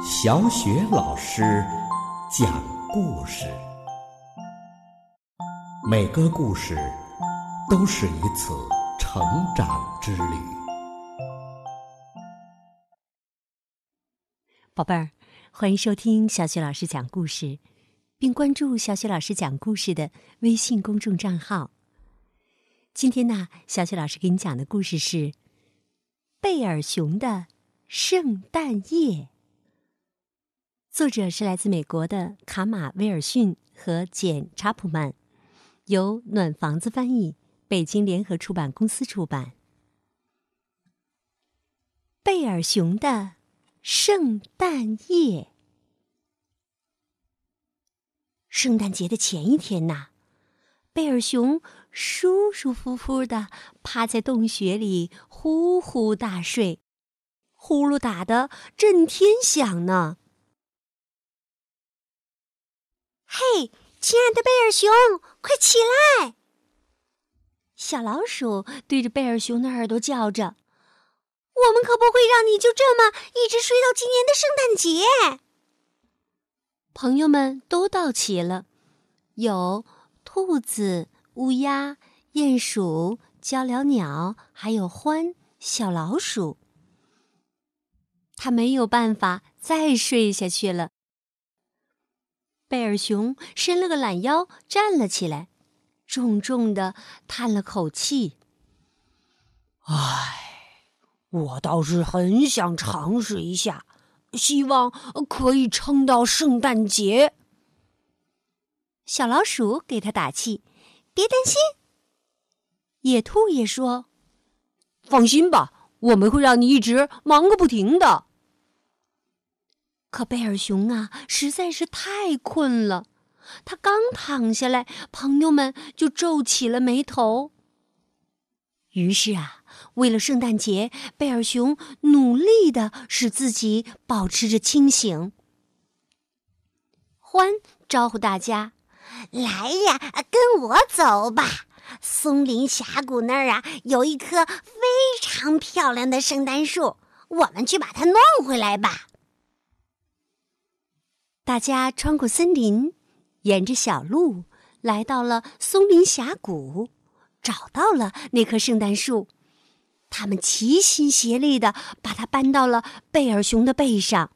小雪老师讲故事，每个故事都是一次成长之旅。宝贝儿，欢迎收听小雪老师讲故事，并关注小雪老师讲故事的微信公众账号。今天呢，小雪老师给你讲的故事是《贝尔熊的圣诞夜》。作者是来自美国的卡马威尔逊和简查普曼，由暖房子翻译，北京联合出版公司出版。贝尔熊的圣诞夜，圣诞节的前一天呐，贝尔熊舒舒服服的趴在洞穴里呼呼大睡，呼噜打得震天响呢。嘿，亲爱的贝尔熊，快起来！小老鼠对着贝尔熊的耳朵叫着：“我们可不会让你就这么一直睡到今年的圣诞节。”朋友们都到齐了，有兔子、乌鸦、鼹鼠、鹪鹩鸟，还有獾、小老鼠。他没有办法再睡下去了。贝尔熊伸了个懒腰，站了起来，重重的叹了口气：“唉，我倒是很想尝试一下，希望可以撑到圣诞节。”小老鼠给他打气：“别担心。”野兔也说：“放心吧，我们会让你一直忙个不停的。”可贝尔熊啊，实在是太困了。他刚躺下来，朋友们就皱起了眉头。于是啊，为了圣诞节，贝尔熊努力的使自己保持着清醒。欢招呼大家：“来呀，跟我走吧！松林峡谷那儿啊，有一棵非常漂亮的圣诞树，我们去把它弄回来吧。”大家穿过森林，沿着小路来到了松林峡谷，找到了那棵圣诞树。他们齐心协力的把它搬到了贝尔熊的背上。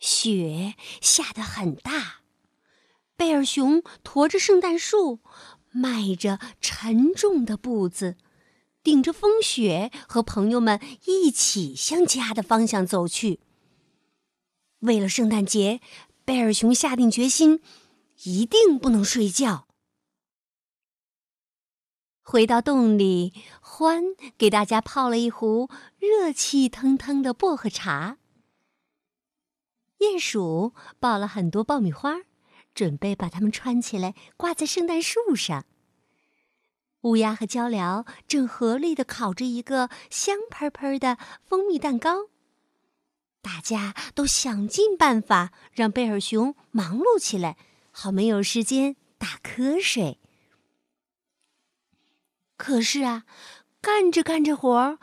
雪下得很大，贝尔熊驮着圣诞树，迈着沉重的步子，顶着风雪，和朋友们一起向家的方向走去。为了圣诞节，贝尔熊下定决心，一定不能睡觉。回到洞里，獾给大家泡了一壶热气腾腾的薄荷茶。鼹鼠抱了很多爆米花，准备把它们穿起来挂在圣诞树上。乌鸦和鹪鹩正合力的烤着一个香喷喷的蜂蜜蛋糕。大家都想尽办法让贝尔熊忙碌起来，好没有时间打瞌睡。可是啊，干着干着活儿，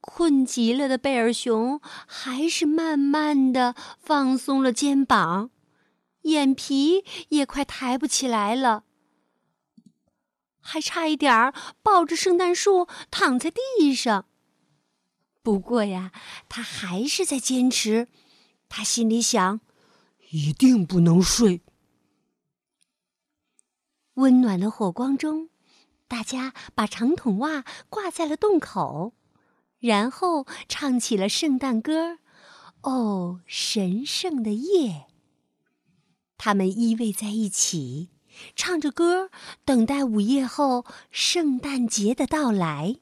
困极了的贝尔熊还是慢慢的放松了肩膀，眼皮也快抬不起来了，还差一点儿抱着圣诞树躺在地上。不过呀，他还是在坚持。他心里想：一定不能睡。温暖的火光中，大家把长筒袜挂在了洞口，然后唱起了圣诞歌。哦，神圣的夜！他们依偎在一起，唱着歌，等待午夜后圣诞节的到来。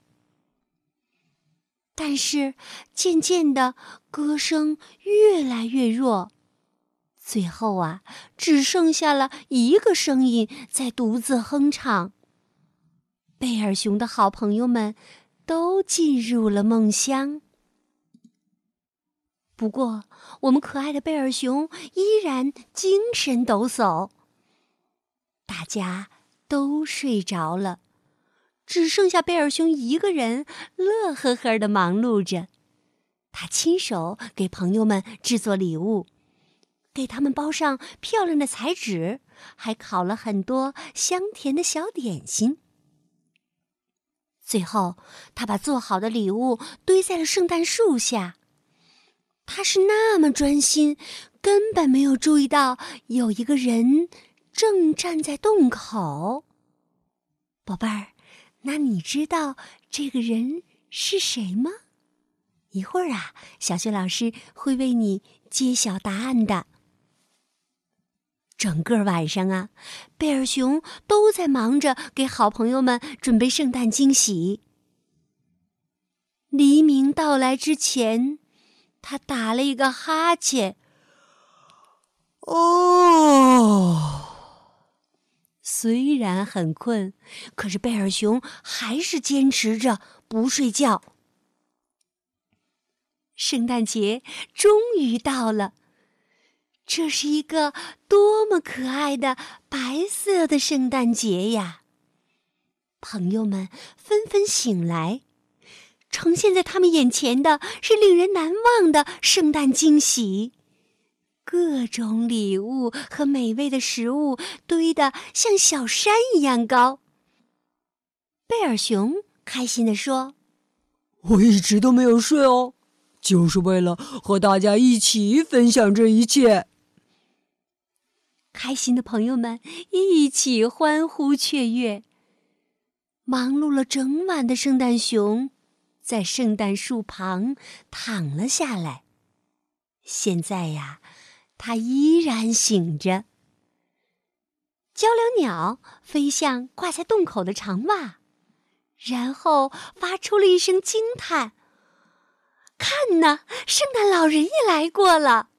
但是，渐渐的，歌声越来越弱，最后啊，只剩下了一个声音在独自哼唱。贝尔熊的好朋友们都进入了梦乡。不过，我们可爱的贝尔熊依然精神抖擞。大家都睡着了。只剩下贝尔熊一个人，乐呵呵的忙碌着。他亲手给朋友们制作礼物，给他们包上漂亮的彩纸，还烤了很多香甜的小点心。最后，他把做好的礼物堆在了圣诞树下。他是那么专心，根本没有注意到有一个人正站在洞口。宝贝儿，那你知道这个人是谁吗？一会儿啊，小雪老师会为你揭晓答案的。整个晚上啊，贝尔熊都在忙着给好朋友们准备圣诞惊喜。黎明到来之前，他打了一个哈欠。哦，虽然很困，可是贝尔熊还是坚持着不睡觉。圣诞节终于到了，这是一个多么可爱的白色的圣诞节呀！朋友们纷纷醒来，呈现在他们眼前的是令人难忘的圣诞惊喜，各种礼物和美味的食物堆得像小山一样高。贝尔熊开心地说：“我一直都没有睡哦。”就是为了和大家一起分享这一切。开心的朋友们一起欢呼雀跃。忙碌了整晚的圣诞熊，在圣诞树旁躺了下来。现在呀，它依然醒着。交流鸟飞向挂在洞口的长袜，然后发出了一声惊叹。看呐，圣诞老人也来过了。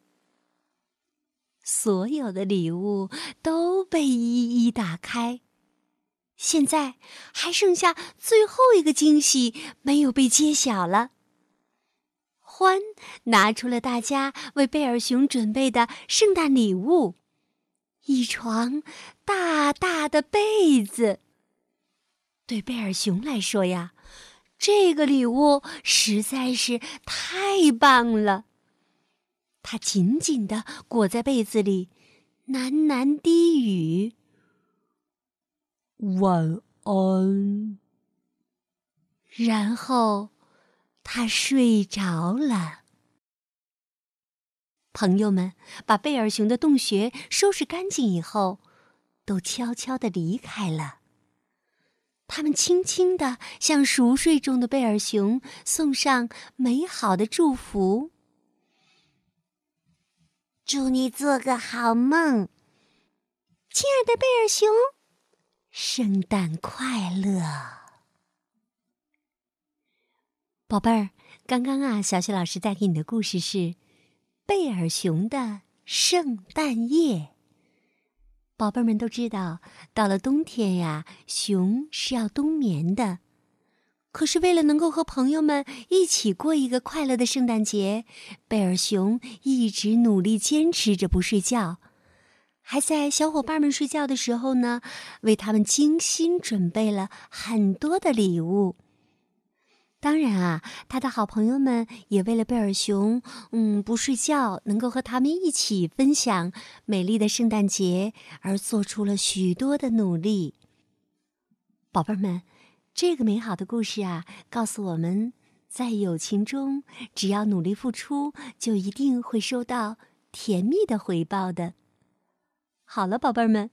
所有的礼物都被一一打开，现在还剩下最后一个惊喜没有被揭晓了。欢拿出了大家为贝尔熊准备的圣诞礼物——一床大大的被子。对贝尔熊来说呀。这个礼物实在是太棒了。他紧紧的裹在被子里，喃喃低语：“晚安。”然后他睡着了。朋友们把贝尔熊的洞穴收拾干净以后，都悄悄的离开了。他们轻轻地向熟睡中的贝尔熊送上美好的祝福：“祝你做个好梦，亲爱的贝尔熊，圣诞快乐，宝贝儿。”刚刚啊，小雪老师带给你的故事是《贝尔熊的圣诞夜》。宝贝们都知道，到了冬天呀，熊是要冬眠的。可是为了能够和朋友们一起过一个快乐的圣诞节，贝尔熊一直努力坚持着不睡觉，还在小伙伴们睡觉的时候呢，为他们精心准备了很多的礼物。当然啊，他的好朋友们也为了贝尔熊，嗯，不睡觉，能够和他们一起分享美丽的圣诞节，而做出了许多的努力。宝贝儿们，这个美好的故事啊，告诉我们在友情中，只要努力付出，就一定会收到甜蜜的回报的。好了，宝贝儿们，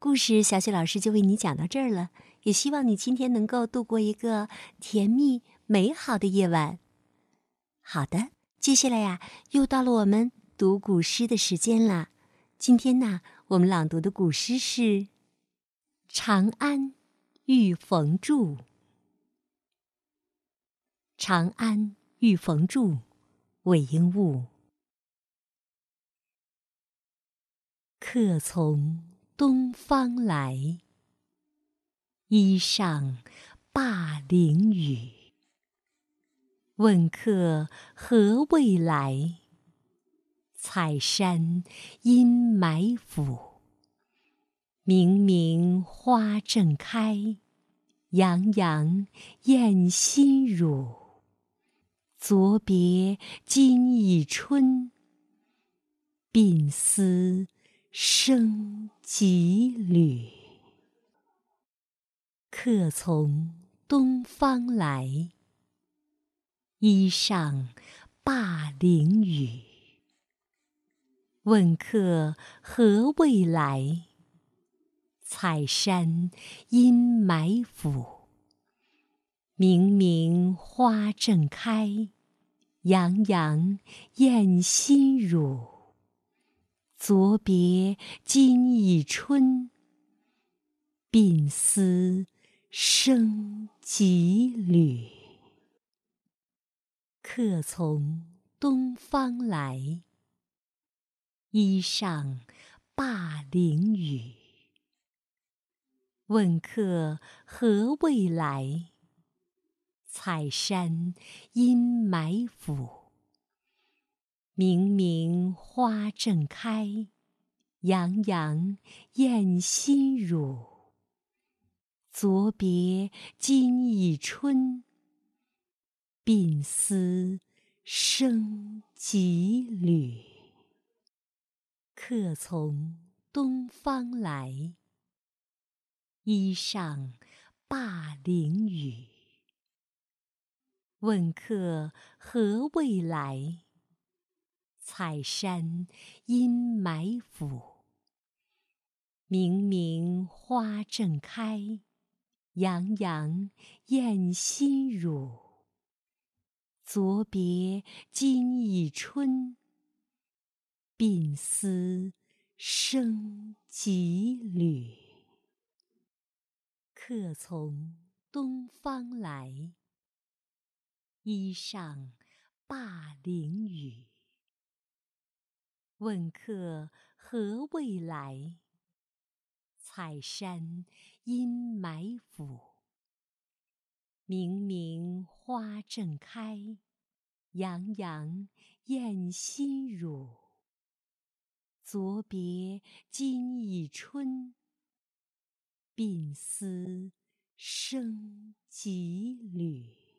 故事小雪老师就为你讲到这儿了。也希望你今天能够度过一个甜蜜美好的夜晚。好的，接下来呀，又到了我们读古诗的时间了。今天呢，我们朗读的古诗是《长安遇逢住》。《长安遇逢住》，韦应物。客从东方来。衣上灞陵雨，问客何未来？采山阴霾府，明明花正开，洋洋艳心乳。昨别今已春。鬓丝生几缕。客从东方来，衣上灞陵雨。问客何未来？采山阴霾府。明明花正开，洋洋艳心乳。昨别今已春，鬓丝生几缕。客从东方来，衣上灞陵雨。问客何未来？采山阴霾府。明明花正开，洋洋艳心乳。昨别今已春，鬓丝生几缕。客从东方来，衣上灞陵雨。问客何未来？采山阴霾府。明明花正开，洋洋艳心乳。昨别今已春，鬓丝生几缕。客从东方来，衣上灞陵雨。问客何未来？采山阴霾府。明明花正开，洋洋艳心乳。昨别今已春，鬓丝生几缕。